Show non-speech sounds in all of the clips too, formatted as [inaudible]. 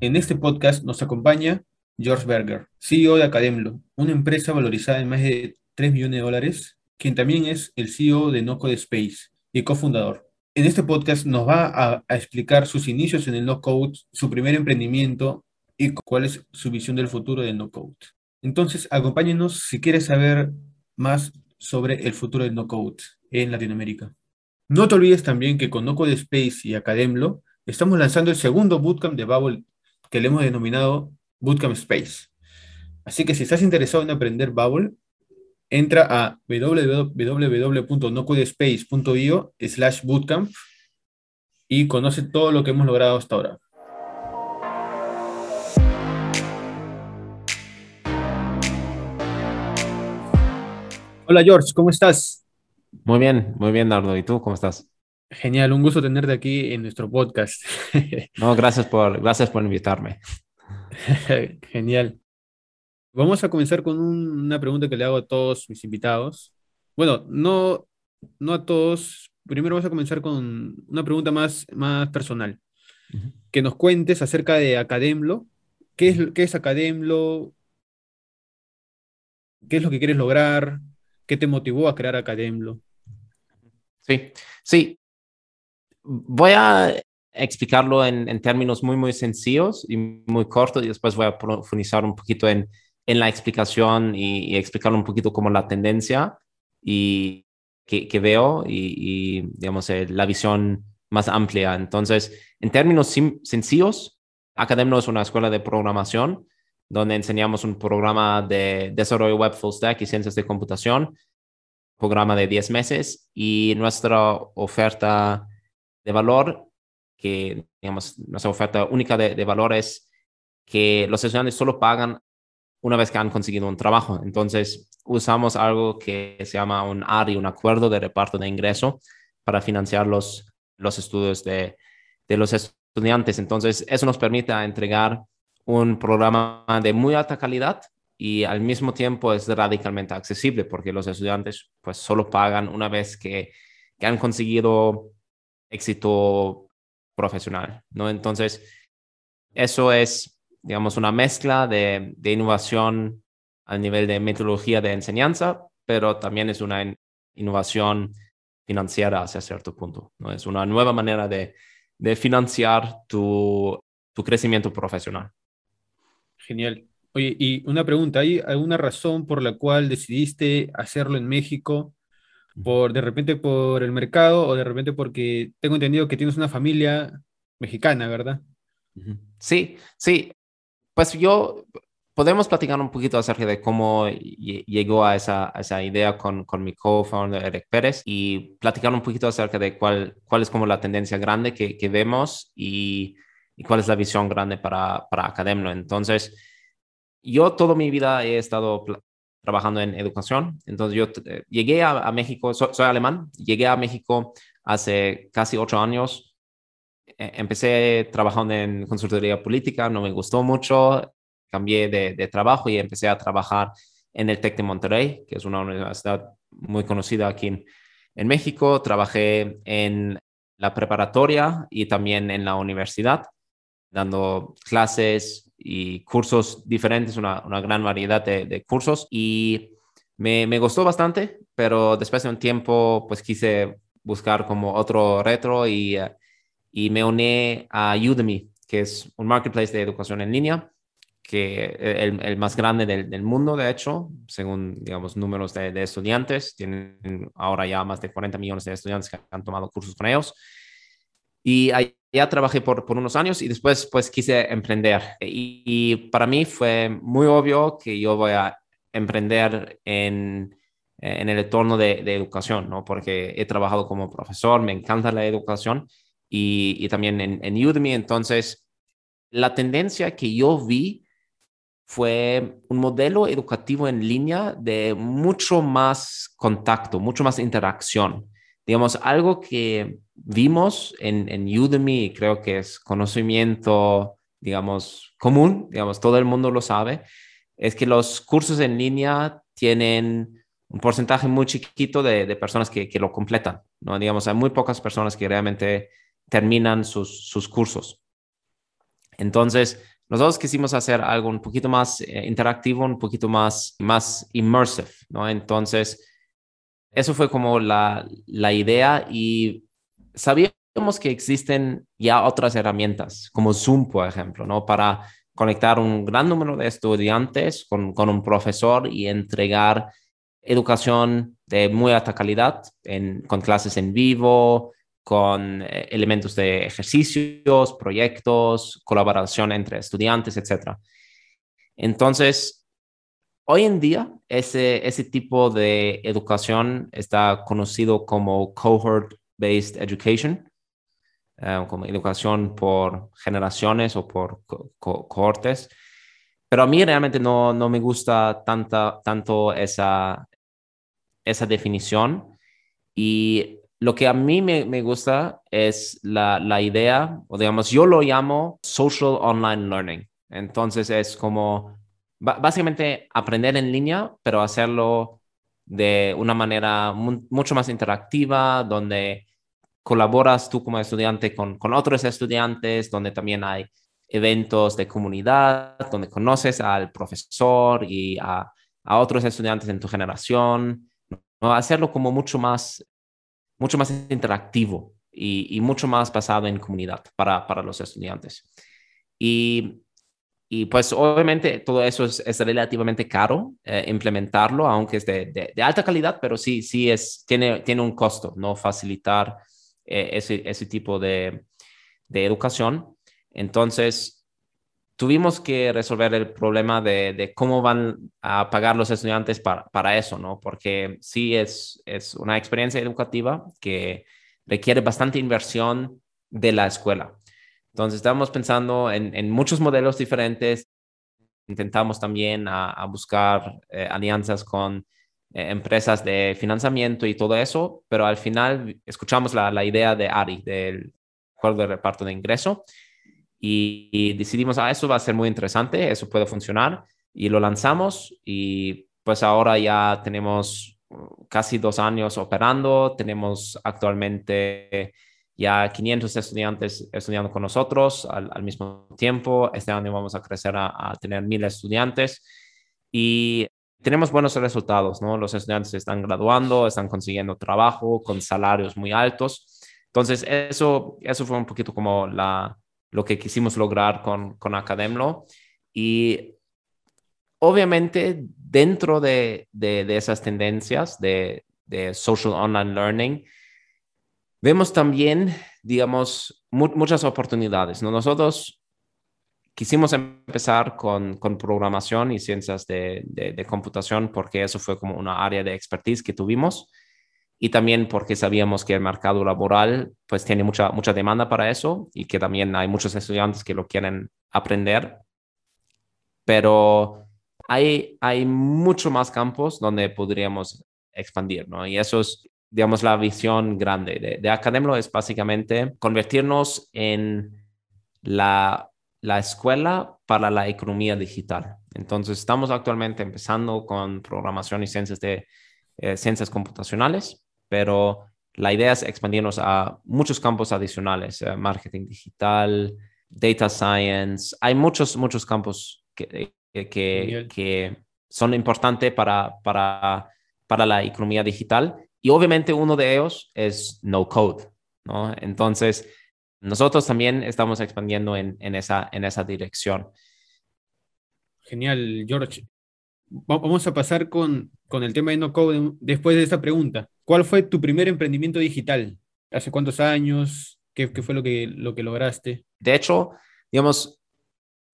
En este podcast nos acompaña George Berger, CEO de Academlo, una empresa valorizada en más de 3 millones de dólares, quien también es el CEO de NoCode Space y cofundador. En este podcast nos va a, explicar sus inicios en el no-code, su primer emprendimiento y cuál es su visión del futuro del no-code. Entonces, acompáñenos si quieres saber más sobre el futuro del no-code en Latinoamérica. No te olvides también que con NoCode Space y Academlo estamos lanzando el segundo bootcamp de Babel que le hemos denominado Bootcamp Space. Así que si estás interesado en aprender Babel, entra a www.nocodespace.io slash bootcamp y conoce todo lo que hemos logrado hasta ahora. Hola George, ¿cómo estás? Muy bien, muy bien, Nardo. ¿Y tú cómo estás? Genial, un gusto tenerte aquí en nuestro podcast. [laughs] No, gracias por, gracias por invitarme. [laughs] Genial. Vamos a comenzar con un- una pregunta que le hago a todos mis invitados. Bueno, no, no a todos. Primero vamos a comenzar con una pregunta más, más personal. Que nos cuentes acerca de Academlo. ¿Qué es, qué es Academlo? ¿Qué es lo que quieres lograr? ¿Qué te motivó a crear Academlo? Sí, sí. Voy a explicarlo en, en términos muy, muy sencillos y muy cortos y después voy a profundizar un poquito en, en la explicación y, y explicar un poquito como la tendencia y que, que veo y, y, digamos, eh, la visión más amplia. Entonces, en términos sencillos, Academno es una escuela de programación donde enseñamos un programa de desarrollo web full stack y ciencias de computación, programa de 10 meses y nuestra oferta de valor, que digamos, nuestra oferta única de, de valor es que los estudiantes solo pagan una vez que han conseguido un trabajo. Entonces, usamos algo que se llama un ARI, un acuerdo de reparto de ingreso, para financiar los, los estudios de, de los estudiantes. Entonces, eso nos permite entregar un programa de muy alta calidad y al mismo tiempo es radicalmente accesible porque los estudiantes pues solo pagan una vez que, que han conseguido éxito profesional, ¿no? Entonces, eso es, digamos, una mezcla de, de innovación a nivel de metodología de enseñanza, pero también es una in- innovación financiera hacia cierto punto, ¿no? Es una nueva manera de, de financiar tu, tu crecimiento profesional. Genial. Oye, y una pregunta, ¿hay alguna razón por la cual decidiste hacerlo en México? Por de repente por el mercado o de repente porque tengo entendido que tienes una familia mexicana, ¿verdad? Sí, sí. Pues yo, podemos platicar un poquito acerca de cómo lle- llegó a esa, esa idea con, con mi co-founder Eric Pérez y platicar un poquito acerca de cuál, cuál es como la tendencia grande que, que vemos y, cuál es la visión grande para, para Academlo. Entonces, yo toda mi vida he estado trabajando en educación. Entonces yo eh, llegué a, a México, so- soy alemán, llegué a México hace casi ocho años. Eh, empecé trabajando en consultoría política, no me gustó mucho, cambié de, de trabajo y empecé a trabajar en el TEC de Monterrey, que es una universidad muy conocida aquí en, en México. Trabajé en la preparatoria y también en la universidad, dando clases y cursos diferentes, una, gran variedad de, cursos y me, gustó bastante, pero después de un tiempo pues quise buscar como otro retro y, eh, y me uní a Udemy, que es un marketplace de educación en línea, que el, el más grande del, del mundo, de hecho, según, digamos, números de, de estudiantes. Tienen ahora ya más de 40 millones de estudiantes que han tomado cursos con ellos. Y allá trabajé por, por unos años y después pues quise emprender. Y, para mí fue muy obvio que yo voy a emprender en, en el entorno de, de educación, ¿no? Porque he trabajado como profesor, me encanta la educación y, y también en, en Udemy. Entonces, la tendencia que yo vi fue un modelo educativo en línea de mucho más contacto, mucho más interacción. Digamos, algo que vimos en, en Udemy, creo que es conocimiento, digamos, común, digamos, todo el mundo lo sabe, es que los cursos en línea tienen un porcentaje muy chiquito de, de personas que, que, lo completan, ¿no? Digamos, hay muy pocas personas que realmente terminan sus, sus cursos. Entonces, nosotros quisimos hacer algo un poquito más eh, interactivo, un poquito más, más immersive, ¿no? Entonces, eso fue como la, la idea y sabíamos que existen ya otras herramientas, como Zoom, por ejemplo, ¿no? Para conectar un gran número de estudiantes con, con un profesor y entregar educación de muy alta calidad con clases en vivo, con eh, elementos de ejercicios, proyectos, colaboración entre estudiantes, etc. Entonces, hoy en día, ese, ese tipo de educación está conocido como cohort-based education, eh, como educación por generaciones o por cohortes. Pero a mí realmente no, no me gusta tanta, tanto esa, esa definición. Y lo que a mí me, me gusta es la, la, idea, o digamos, yo lo llamo social online learning. Entonces es como básicamente aprender en línea, pero hacerlo de una manera mucho más interactiva, donde colaboras tú como estudiante con, con otros estudiantes, donde también hay eventos de comunidad, donde conoces al profesor y a, a otros estudiantes en tu generación, hacerlo como mucho más mucho más interactivo y, mucho más basado en comunidad para, para los estudiantes. Y, y, pues obviamente todo eso es, es relativamente caro eh, implementarlo, aunque es de, de, alta calidad, pero sí, sí es, tiene, tiene un costo, ¿no? Facilitar eh, ese, ese tipo de, de educación. Entonces, tuvimos que resolver el problema de, cómo van a pagar los estudiantes para, para eso, ¿no? Porque sí es, es una experiencia educativa que requiere bastante inversión de la escuela. Entonces, estamos pensando en, en muchos modelos diferentes. Intentamos también a, buscar eh, alianzas con eh, empresas de financiamiento y todo eso, pero al final escuchamos la, la idea de ARI, del acuerdo de reparto de ingreso, y, decidimos, ah, eso va a ser muy interesante, eso puede funcionar y lo lanzamos y pues ahora ya tenemos uh, casi dos años operando, tenemos actualmente ya 500 estudiantes estudiando con nosotros al, mismo tiempo, este año vamos a crecer a, tener mil estudiantes y tenemos buenos resultados, ¿no? Los estudiantes están graduando, están consiguiendo trabajo con salarios muy altos. Entonces, eso, eso fue un poquito como la, lo que quisimos lograr con, con Academlo. Y obviamente dentro de, de, esas tendencias de, de, social online learning, vemos también, digamos, muchas oportunidades. ¿no? Nosotros quisimos empezar con, con programación y ciencias de, de, computación porque eso fue como una área de expertise que tuvimos y también porque sabíamos que el mercado laboral pues tiene mucha, mucha demanda para eso y que también hay muchos estudiantes que lo quieren aprender, pero hay, hay mucho más campos donde podríamos expandir, ¿no? Y eso es, digamos, la visión grande de, de Academlo es básicamente convertirnos en la, la escuela para la economía digital. Entonces, estamos actualmente empezando con programación y ciencias de eh, ciencias computacionales pero la idea es expandirnos a muchos campos adicionales, eh, marketing digital, data science. Hay muchos, muchos campos que, eh, que, que son importantes para, para, para la economía digital y obviamente uno de ellos es no code, ¿no? Entonces, nosotros también estamos expandiendo en, en, esa, en esa dirección. Genial, George. Vamos a pasar con, con el tema de no code después de esta pregunta. ¿Cuál fue tu primer emprendimiento digital? ¿Hace cuántos años? ¿Qué, qué fue lo que, lo que lograste? De hecho, digamos,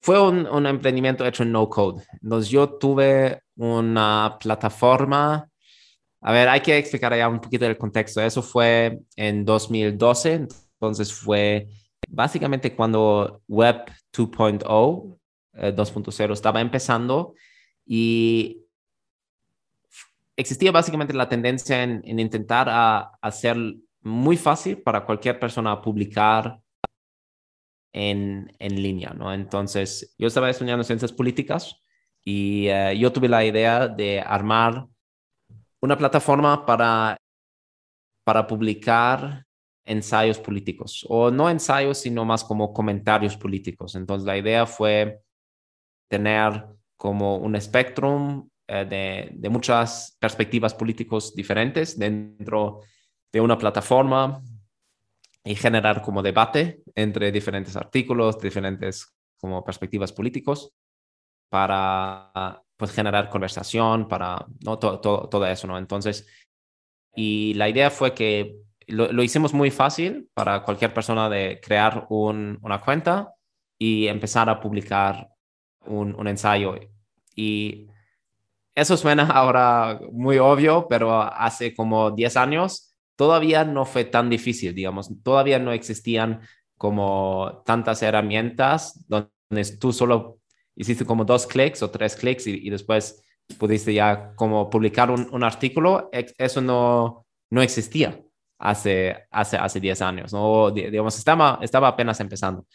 fue un, un, emprendimiento hecho en no code. Entonces yo tuve una plataforma. A ver, hay que explicar allá un poquito el contexto. Eso fue en 2012. Entonces fue básicamente cuando Web 2.0, 2.0 eh, estaba empezando y existía básicamente la tendencia en, intentar hacer muy fácil para cualquier persona publicar en, en, línea, ¿no? Entonces, yo estaba estudiando ciencias políticas y eh, yo tuve la idea de armar una plataforma para, para publicar ensayos políticos, o no ensayos, sino más como comentarios políticos. Entonces la idea fue tener como un espectrum eh, de, muchas perspectivas políticos diferentes dentro de una plataforma y generar como debate entre diferentes artículos, diferentes como perspectivas políticos para pues generar conversación, para ¿no? todo, todo, eso, ¿no? Entonces, y la idea fue que lo, hicimos muy fácil para cualquier persona de crear una cuenta y empezar a publicar un, un ensayo. Y eso suena [laughs] ahora muy obvio, pero hace como 10 años todavía no fue tan difícil, digamos, todavía no existían como tantas herramientas donde tú solo hiciste como dos clics o tres clics y, después pudiste ya como publicar un, artículo, eso no, no existía hace, hace, hace 10 años, ¿no? digamos, estaba, estaba apenas empezando.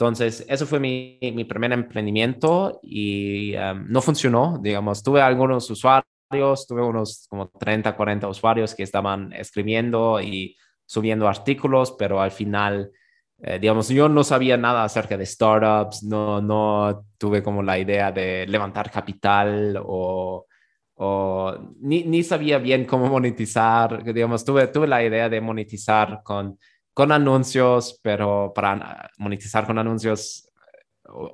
Entonces, eso fue mi, mi primer emprendimiento y em, no funcionó, digamos, tuve algunos usuarios, tuve unos como 30, 40 usuarios que estaban escribiendo y subiendo artículos, pero al final, eh, digamos, yo no sabía nada acerca de startups, no, no tuve como la idea de levantar capital o, o ni, ni, sabía bien cómo monetizar, digamos, tuve, tuve la idea de monetizar con con anuncios, pero para monetizar con anuncios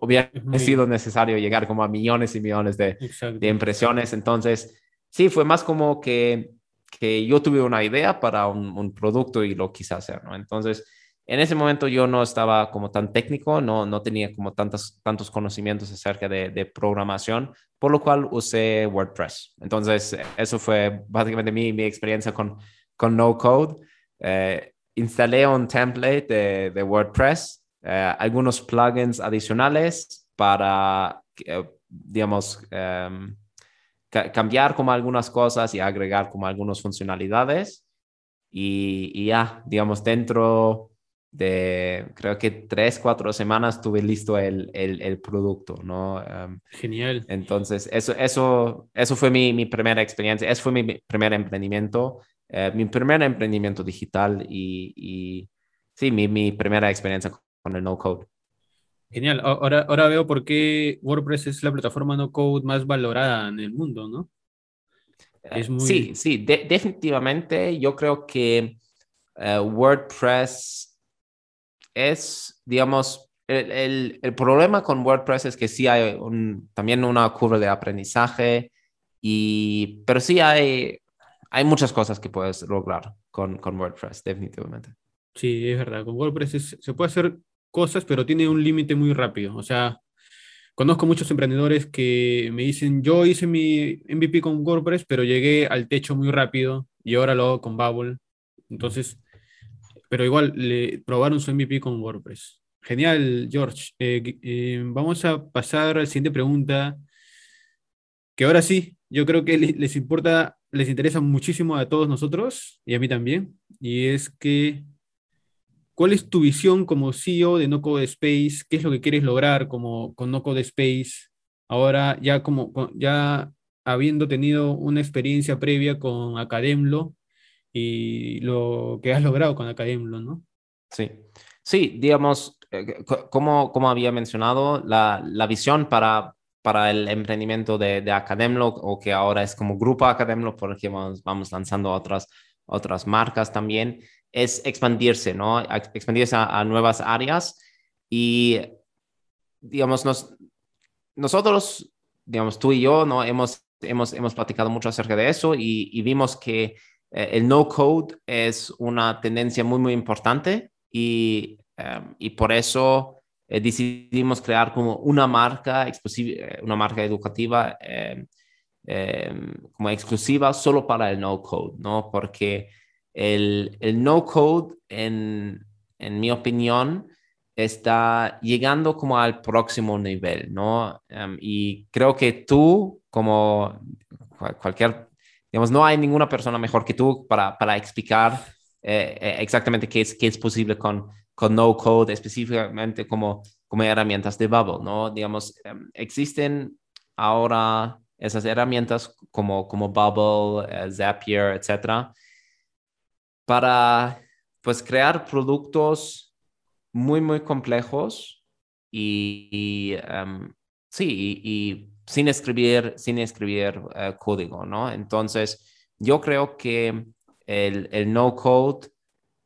hubiera sido necesario llegar como a millones y millones de, de, impresiones. Entonces, sí, fue más como que, que yo tuve una idea para un, un, producto y lo quise hacer, ¿no? Entonces, en ese momento yo no estaba como tan técnico, no, no tenía como tantos, tantos conocimientos acerca de, de programación, por lo cual usé WordPress. Entonces, eso fue básicamente mi, mi experiencia con, con No Code. Eh, instalé un template de, WordPress, eh, algunos plugins adicionales para, eh, digamos, em, cambiar como algunas cosas y agregar como algunas funcionalidades. Y, ya, digamos, dentro de, creo que tres, cuatro semanas tuve listo el, el, producto, ¿no? Em, Genial. Entonces, eso, eso, eso fue mi, mi primera experiencia, eso fue mi primer emprendimiento eh, mi primer emprendimiento digital y, sí, mi, primera experiencia con el no code. Genial. Ahora, ahora veo por qué WordPress es la plataforma no code más valorada en el mundo, ¿no? Eh, sí, sí, definitivamente. Yo creo que eh, WordPress es, digamos, el, el, problema con WordPress es que sí hay también una curva de aprendizaje, y, pero sí hay hay muchas cosas que puedes lograr con, con WordPress, definitivamente. Sí, es verdad. Con WordPress se puede hacer cosas, pero tiene un límite muy rápido. O sea, conozco muchos emprendedores que me dicen, yo hice mi MVP con WordPress, pero llegué al techo muy rápido y ahora lo hago con Bubble. Entonces, pero igual le probaron su MVP con WordPress. Genial, George. Eh, eh, vamos a pasar a la siguiente pregunta, que ahora sí, yo creo que les importa les interesa muchísimo a todos nosotros y a mí también, y es que, ¿cuál es tu visión como CEO de No Code Space? ¿Qué es lo que quieres lograr como, con No Code Space? Ahora, ya, como, ya habiendo tenido una experiencia previa con Academlo y lo que has logrado con Academlo, ¿no? Sí, sí, digamos, eh, como, como había mencionado, la, la visión para, para el emprendimiento de, de Academlo o que ahora es como Grupo Academlo porque vamos, vamos lanzando otras, otras marcas también, es expandirse, ¿no? Expandirse a, nuevas áreas y, digamos, nos, nosotros, digamos, tú y yo, ¿no? Hemos, hemos, hemos platicado mucho acerca de eso y, vimos que eh, el no code es una tendencia muy, muy importante y, eh, y por eso eh, decidimos crear como una marca, eh, una marca educativa em, em, como exclusiva solo para el no code, ¿no? Porque el, el no code, en, en, mi opinión, está llegando como al próximo nivel, ¿no? Em, y creo que tú, como cualquier, digamos, no hay ninguna persona mejor que tú para, para explicar eh, exactamente qué es, qué es posible con con no code específicamente como, como herramientas de Bubble, ¿no? Digamos, em, existen ahora esas herramientas como, como Bubble, eh, Zapier, etcétera, para, pues crear productos muy, muy complejos y, em, sí, y, sin escribir, sin escribir eh, código, ¿no? Entonces, yo creo que el, el no code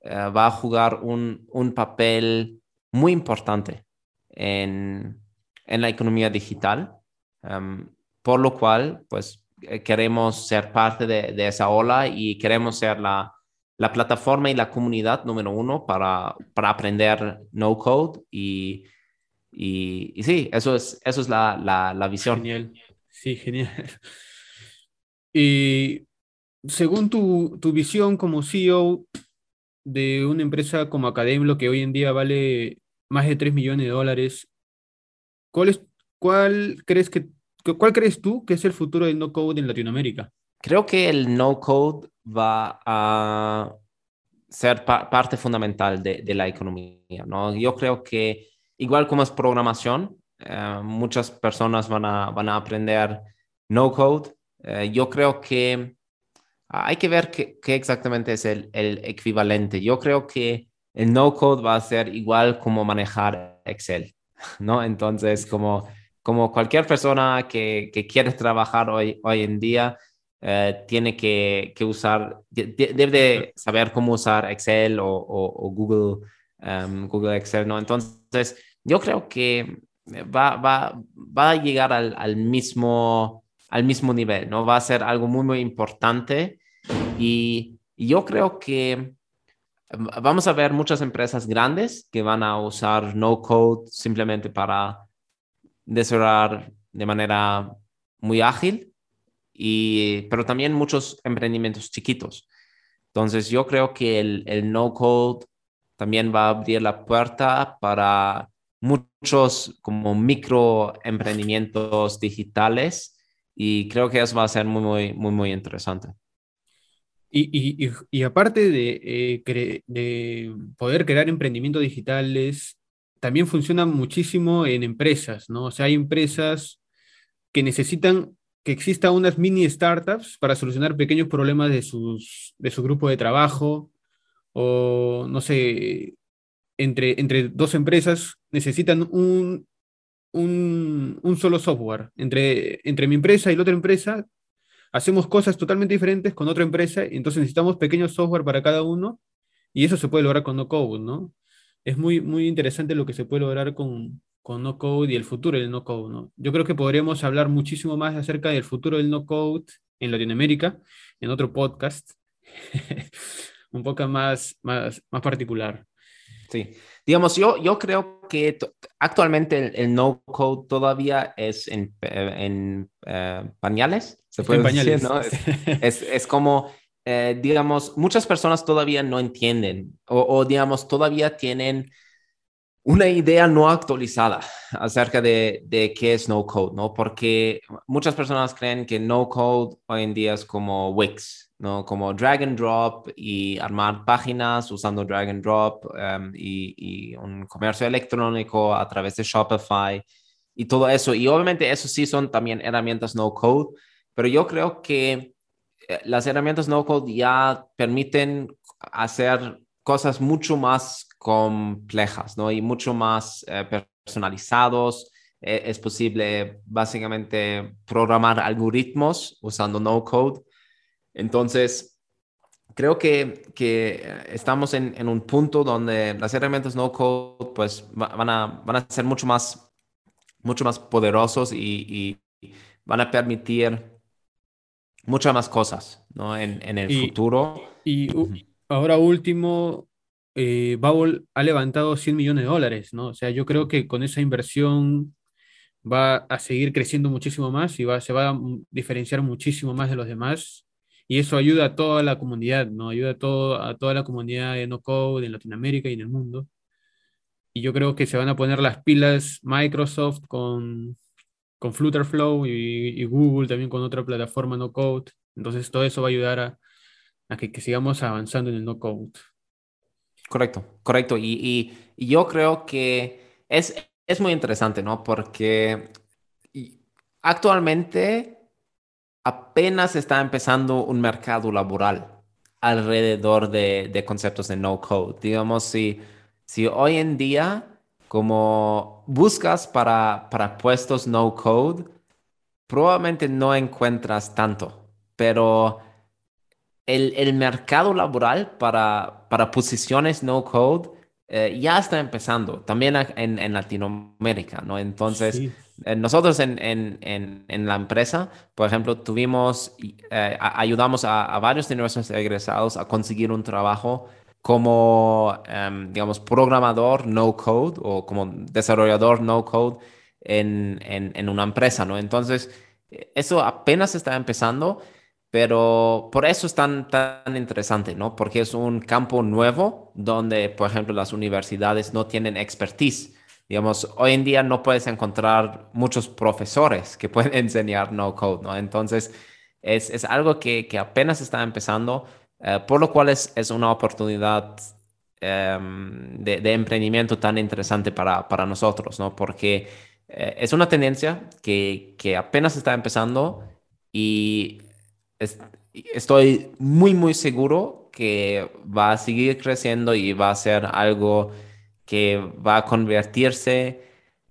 eh, va a jugar un, un, papel muy importante en, en la economía digital, em, por lo cual, pues, eh, queremos ser parte de, de esa ola y queremos ser la, la plataforma y la comunidad número uno para, para aprender no code y, y, y, sí, eso es, eso es la, la, la, visión. Genial, sí, genial. [laughs] Y según tu, tu visión como CEO de una empresa como Academlo, que hoy en día vale más de 3 millones de dólares, ¿cuál, es, cuál, crees que, ¿cuál crees tú que es el futuro del no code en Latinoamérica? Creo que el no code va a ser parte fundamental de, de, la economía, ¿no? Yo creo que igual como es programación, eh, muchas personas van a, van a aprender no code. Eh, yo creo que hay que ver qué, exactamente es el, el, equivalente. Yo creo que el no code va a ser igual como manejar Excel, [laughs] ¿no? Entonces, como, como cualquier persona que, que quiere trabajar hoy, hoy en día, eh, tiene que, que usar, debe de saber cómo usar Excel o, o, Google, um, Google Excel, ¿no? Entonces, yo creo que va, va, va a llegar al, al, mismo, al mismo nivel, ¿no? Va a ser algo muy, muy importante y, y yo creo que vamos a ver muchas empresas grandes que van a usar no code simplemente para desarrollar de manera muy ágil pero también muchos emprendimientos chiquitos. Entonces, yo creo que el, el no-code también va a abrir la puerta para muchos como micro emprendimientos digitales y creo que eso va a ser muy, muy, muy, muy interesante. Y, y, y aparte de, eh, de poder crear emprendimientos digitales, también funciona muchísimo en empresas, ¿no? O sea, hay empresas que necesitan que exista unas mini startups para solucionar pequeños problemas de, sus, de su grupo de trabajo o, no sé, entre, entre dos empresas necesitan un, un, solo software. Entre, entre mi empresa y la otra empresa hacemos cosas totalmente diferentes con otra empresa y entonces necesitamos pequeños software para cada uno y eso se puede lograr con no code, ¿no? Es muy, muy interesante lo que se puede lograr con, con no code y el futuro del no code, ¿no? Yo creo que podríamos hablar muchísimo más acerca del futuro del no code en Latinoamérica en otro podcast, [laughs] un poco más, más, más particular. Sí, digamos, yo, yo creo que actualmente el, no code todavía es en, en uh, pañales, se puede en pañales. ¿no? Es, [laughs] es, es como, eh, digamos, muchas personas todavía no entienden o, o digamos, todavía tienen una idea no actualizada acerca de, de, qué es no code, ¿no? Porque muchas personas creen que no code hoy en día es como Wix, ¿no? Como drag and drop y armar páginas usando drag and drop um, y, y, un comercio electrónico a través de Shopify y todo eso. Y obviamente eso sí son también herramientas no code, pero yo creo que eh, las herramientas no code ya permiten hacer cosas mucho más complejas, ¿no? Y mucho más eh, personalizados. Eh, es posible básicamente programar algoritmos usando no code. Entonces, creo que, que estamos en, en, un punto donde las herramientas no code pues van a, van a ser mucho más, mucho más poderosos y, y van a permitir muchas más cosas ¿no? en, en el y, futuro. Y uh, ahora último, eh, Bubble ha levantado 100 millones de dólares, ¿no? O sea, yo creo que con esa inversión va a seguir creciendo muchísimo más y va, se va a diferenciar muchísimo más de los demás. Y eso ayuda a toda la comunidad, ¿no? Ayuda a, todo, a toda la comunidad de no code en Latinoamérica y en el mundo. Y yo creo que se van a poner las pilas Microsoft con, con Flutterflow y, y Google también con otra plataforma no code. Entonces todo eso va a ayudar a, a que, que sigamos avanzando en el no code. Correcto, correcto. Y, y, yo creo que es, es muy interesante, ¿no? Porque actualmente apenas está empezando un mercado laboral alrededor de, conceptos de no code. Digamos, si, si hoy en día como buscas para, para puestos no code, probablemente no encuentras tanto, pero el, el mercado laboral para, para posiciones no code eh, ya está empezando, también en, en Latinoamérica, ¿no? Entonces, nosotros en, en, en, la empresa, por ejemplo, tuvimos, eh, ayudamos a, a, varios de nuestros egresados a conseguir un trabajo como, em, digamos, programador no code o como desarrollador no code en, en, una empresa, ¿no? Entonces, eso apenas está empezando pero por eso es tan, tan interesante, ¿no? Porque es un campo nuevo donde, por ejemplo, las universidades no tienen expertise. Digamos, hoy en día no puedes encontrar muchos profesores que [laughs] pueden enseñar no code, ¿no? Entonces, es, es algo que, que, apenas está empezando, eh, por lo cual es, es una oportunidad em, de, de, emprendimiento tan interesante para, para nosotros, ¿no? Porque eh, es una tendencia que, que apenas está empezando y estoy muy, muy seguro que va a seguir creciendo y va a ser algo que va a convertirse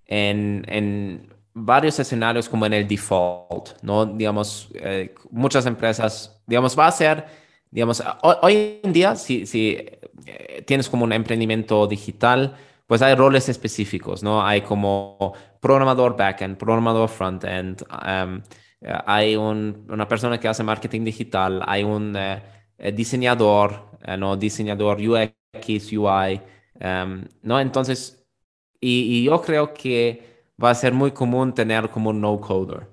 en, en varios escenarios como en el default, ¿no? Digamos, eh, muchas empresas, digamos, va a ser, digamos, hoy, en día, si, si eh, tienes como un emprendimiento digital, pues hay roles específicos, ¿no? Hay como programador backend, programador frontend, um, eh, hay una persona que hace marketing digital, hay un eh, eh, diseñador, ¿no? Diseñador UX, UI, em, ¿no? Entonces, y, yo creo que va a ser muy común tener como un no-coder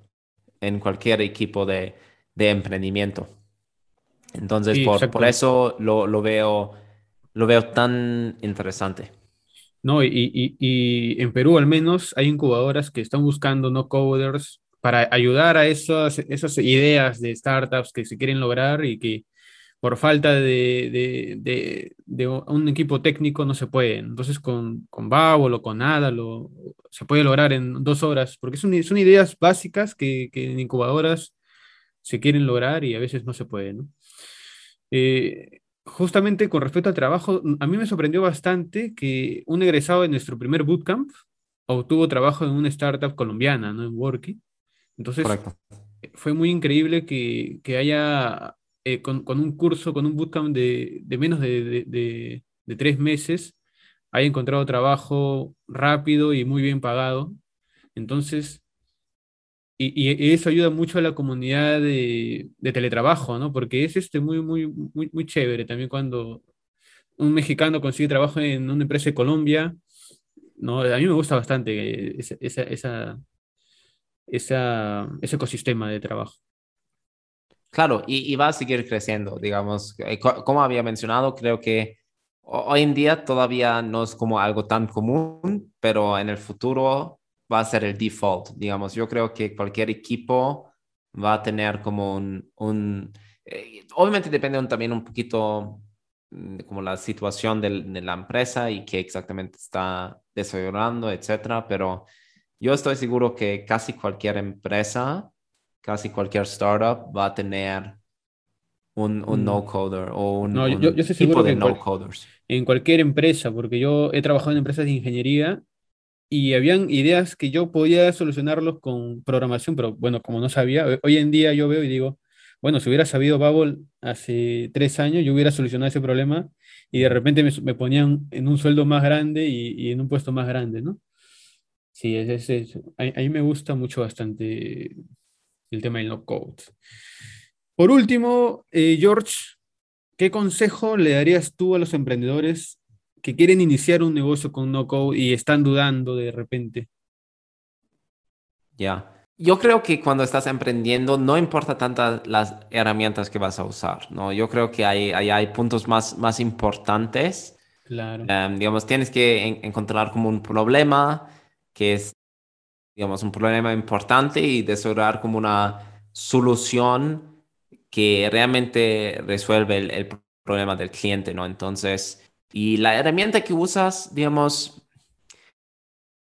en cualquier equipo de, emprendimiento. Entonces, por, eso lo, veo, lo veo tan interesante. No, y, y, en Perú al menos hay incubadoras que están buscando no coders para ayudar a esas, esas ideas de startups que se quieren lograr y que por falta de, un equipo técnico no se puede. Entonces con, con Babel o con nada lo, se puede lograr en dos horas, porque son, son ideas básicas que, en incubadoras se quieren lograr y a veces no se puede. Eh, justamente con respecto al trabajo, a mí me sorprendió bastante que un egresado de nuestro primer bootcamp obtuvo trabajo en una startup colombiana, ¿no? en Worky. Entonces, fue muy increíble que, haya, eh, con, un curso, con un bootcamp de, menos de, tres meses, haya encontrado trabajo rápido y muy bien pagado. Entonces, y, eso ayuda mucho a la comunidad de, teletrabajo, ¿no? Porque es este muy, muy, muy, chévere también cuando un mexicano consigue trabajo en una empresa de Colombia, ¿no? A mí me gusta bastante esa, esa, esa, ese ecosistema de trabajo. Claro, y, va a seguir creciendo, digamos. Eh, como había mencionado, creo que hoy en día todavía no es como algo tan común, pero en el futuro va a ser el default, digamos. Yo creo que cualquier equipo va a tener como un... eh, obviamente depende también un poquito de como la situación de la empresa y qué exactamente está desarrollando, etcétera, pero yo estoy seguro que casi cualquier empresa, casi cualquier startup va a tener un, un mm. no-coder o un, tipo de no-coders. En cualquier empresa, porque yo he trabajado en empresas de ingeniería y habían ideas que yo podía solucionarlos con programación, pero bueno, como no sabía, hoy en día yo veo y digo, bueno, si hubiera sabido Babel hace tres años, yo hubiera solucionado ese problema y de repente me, ponían en un sueldo más grande y, y, en un puesto más grande, ¿no? Sí, es, es, A, mí me gusta mucho bastante el tema del no-code. Por último, eh, George, ¿qué consejo le darías tú a los emprendedores que quieren iniciar un negocio con no-code y están dudando de repente? Ya. Yo creo que cuando estás emprendiendo no importa tantas las herramientas que vas a usar, ¿no? Yo creo que hay, hay, puntos más, más importantes. Claro. Em, digamos, tienes que encontrar como un problema, que es, digamos, un problema importante y desarrollar como una solución que realmente resuelve el, problema del cliente, ¿no? Entonces, y la herramienta que usas, digamos,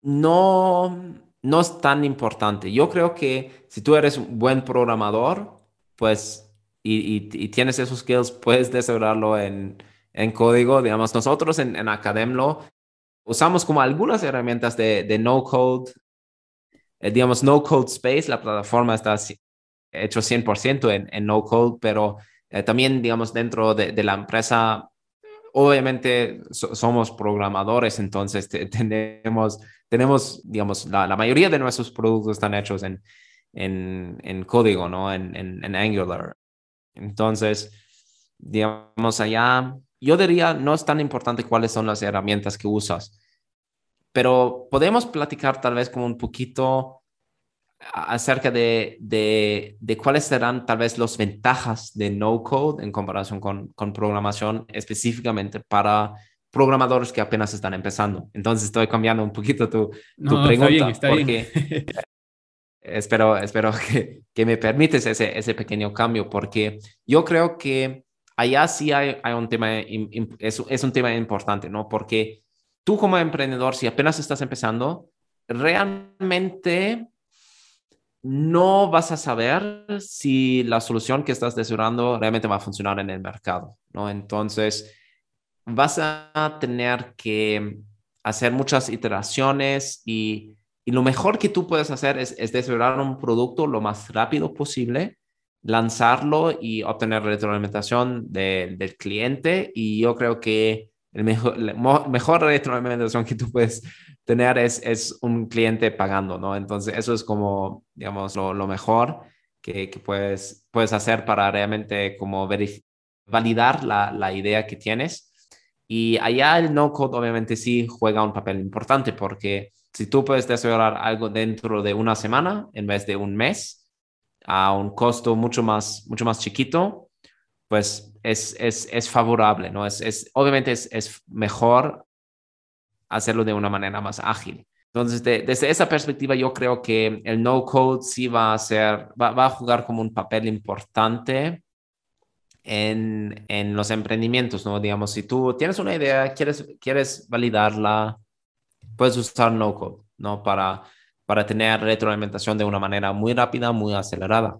no, no es tan importante. Yo creo que si tú eres un buen programador, pues y, tienes esos skills, puedes desarrollarlo en, en código. Digamos, nosotros en, en Academlo usamos como algunas herramientas de, no code, digamos, no code space, la plataforma está hecho 100% en, en no code, pero eh, también, digamos, dentro de, de la empresa, obviamente somos programadores, entonces [laughs] tenemos, tenemos, digamos, la, la, mayoría de nuestros productos están hechos en, en, en código, ¿no? En, en, Angular. Entonces, digamos, allá, yo diría, no es tan importante cuáles son las herramientas que usas, pero podemos platicar tal vez como un poquito acerca de, de, de, cuáles serán tal vez las ventajas de no code en comparación con, con programación específicamente para programadores que apenas están empezando. Entonces estoy cambiando un poquito tu, tu pregunta porque [laughs] espero, espero que, que, me permites ese, ese pequeño cambio porque yo creo que allá sí hay, hay un tema, es, es un tema importante, ¿no? Porque tú como emprendedor, si apenas estás empezando, realmente no vas a saber si la solución que estás desarrollando realmente va a funcionar en el mercado, ¿no? Entonces, vas a tener que hacer muchas iteraciones y, y lo mejor que tú puedes hacer es, es, desarrollar un producto lo más rápido posible, lanzarlo y obtener retroalimentación del cliente. Y yo creo que el mejor, mejor retroalimentación que tú puedes tener es, es un cliente pagando, ¿no? Entonces, eso es como, digamos, lo, lo mejor que, que, puedes, puedes hacer para realmente como validar la, la idea que tienes. Y allá el no-code obviamente sí juega un papel importante porque si tú puedes desarrollar algo dentro de una semana en vez de un mes a un costo mucho más, mucho más chiquito, pues es, es, es favorable, ¿no? Es, es, obviamente es, mejor hacerlo de una manera más ágil. Entonces, desde esa perspectiva, yo creo que el no code sí va a ser, va, va a jugar como un papel importante en, en, los emprendimientos, ¿no? Digamos, si tú tienes una idea, quieres, quieres validarla, puedes usar no code, ¿no? Para, para tener retroalimentación de una manera muy rápida, muy acelerada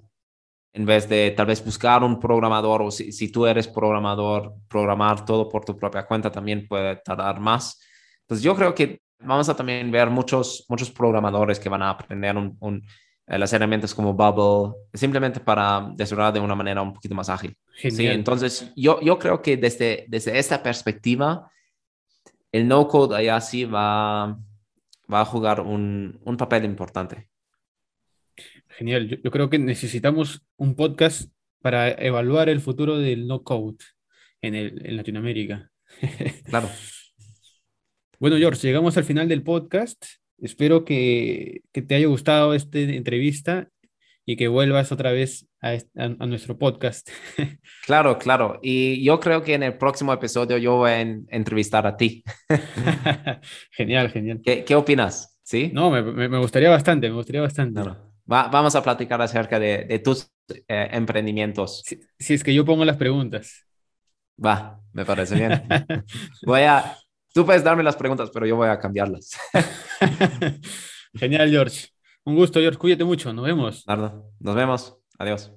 en vez de tal vez buscar un programador o si, si, tú eres programador, programar todo por tu propia cuenta también puede tardar más. Entonces yo creo que vamos a también ver muchos, muchos programadores que van a aprender un, eh, las herramientas como Bubble simplemente para desarrollar de una manera un poquito más ágil. Sí, entonces yo, yo creo que desde, desde esta perspectiva, el no code allá sí va, va a jugar un, un papel importante. Genial. Yo, creo que necesitamos un podcast para evaluar el futuro del no code en, el, en Latinoamérica. [laughs] Claro. bueno, George, llegamos al final del podcast. Espero que, que te haya gustado esta entrevista y que vuelvas otra vez a, a, nuestro podcast. [laughs] Claro, claro. Y yo creo que en el próximo episodio yo voy a entrevistar a ti. [laughs] genial, genial. ¿Qué, ¿Qué, opinas? ¿Sí? No, me, me, gustaría bastante, me gustaría bastante vamos a platicar acerca de, tus eh, emprendimientos. Si, es que yo pongo las preguntas. Va, me parece bien. voy a, tú puedes darme las preguntas, pero yo voy a cambiarlas. [laughs] Genial, George. Un gusto, George. Cuídate mucho. Nos vemos. Nos vemos. Adiós.